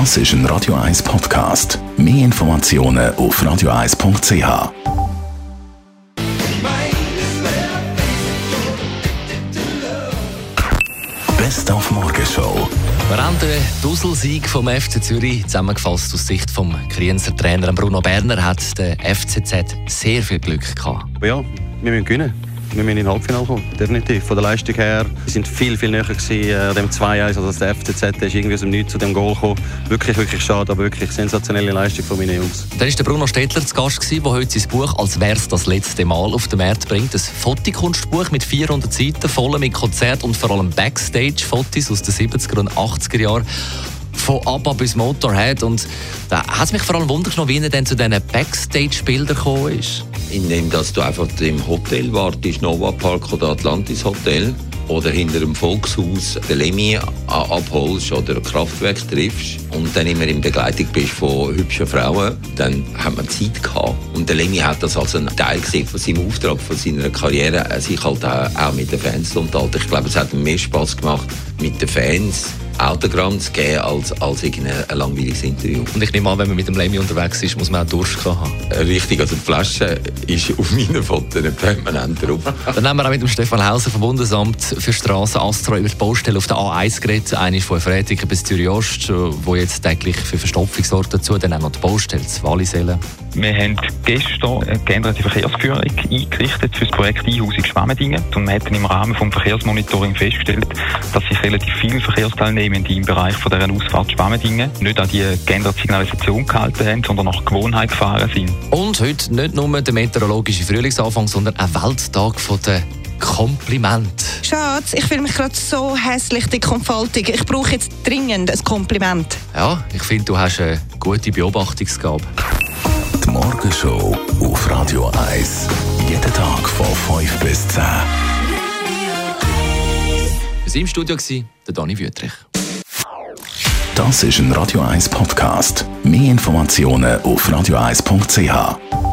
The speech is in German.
Das ist ein Radio 1 Podcast. Mehr Informationen auf radio1.ch. Best auf Morgenshow. Wir haben den Dusselsieg vom FC Zürich zusammengefasst aus Sicht vom Krienzer Trainer Bruno Berner hat der FCZ sehr viel Glück gehabt. Ja, wir müssen gewinnen. Wir müssen in Halbfinale kommen, definitiv. Von der Leistung her, wir sind viel, viel näher gewesen, äh, dem 2-1, also der FCZ ist irgendwie aus dem Nichts zu dem Goal gekommen. Wirklich, wirklich schade, aber wirklich sensationelle Leistung von meinen Jungs. Dann war der Bruno Stettler zu Gast, der heute sein Buch «Als wär's das letzte Mal» auf den Markt bringt. Ein Fotokunstbuch mit 400 Seiten, voll mit Konzert und vor allem Backstage-Fotos aus den 70er und 80er Jahren von ABBA bis Motorhead. Und da hat es mich vor allem wundern wie er dann zu diesen Backstage-Bildern gekommen ist. Indem dass du einfach im Hotel wartest, Nova Park oder Atlantis Hotel, oder hinter dem Volkshaus den Lemmy abholst oder Kraftwerk triffst und dann immer in Begleitung bist von hübschen Frauen, dann hat man Zeit gehabt. Und der Lemmy hat das als einen Teil gesehen von seinem Auftrag, von seiner Karriere, sich halt auch, auch mit den Fans zu unterhalten. Ich glaube, es hat ihm mehr Spaß gemacht mit den Fans Autogramm zu geben als, als irgendein langweiliges Interview. Und ich nehme an, wenn man mit dem Lemmy unterwegs ist, muss man auch Durst haben. Äh, richtig, also die Flasche ist auf meinen Fotos permanent drauf. Dann haben wir auch mit dem Stefan Hauser vom Bundesamt für Straßen Astra über die Baustelle auf der A1 geredet. Eine von Fretiken bis Zürich Ost, wo jetzt täglich für Verstopfung sorgt dazu. Dann auch noch die Baustelle zu Wallisellen. Wir haben gestern eine geänderte Verkehrsführung eingerichtet für das Projekt Einhausung Schwemmendingen. Und wir haben im Rahmen des Verkehrsmonitoring festgestellt, dass sich relativ viele Verkehrsteilnehmende im Bereich von dieser Ausfahrt Schwemmendingen nicht an die geänderte Signalisation gehalten haben, sondern nach Gewohnheit gefahren sind. Und heute nicht nur der meteorologische Frühlingsanfang, sondern ein Welttag von der Kompliment. Schatz, ich fühle mich gerade so hässlich, dick und faltig. Ich brauche jetzt dringend ein Kompliment. Ja, ich finde, du hast eine gute Beobachtungsgabe. Die Morgenshow auf Radio 1. Jeden Tag von 5 bis 10. Wir im Studio, der Dani Wüttrich. Das ist ein Radio 1 Podcast. Mehr Informationen auf radio1.ch.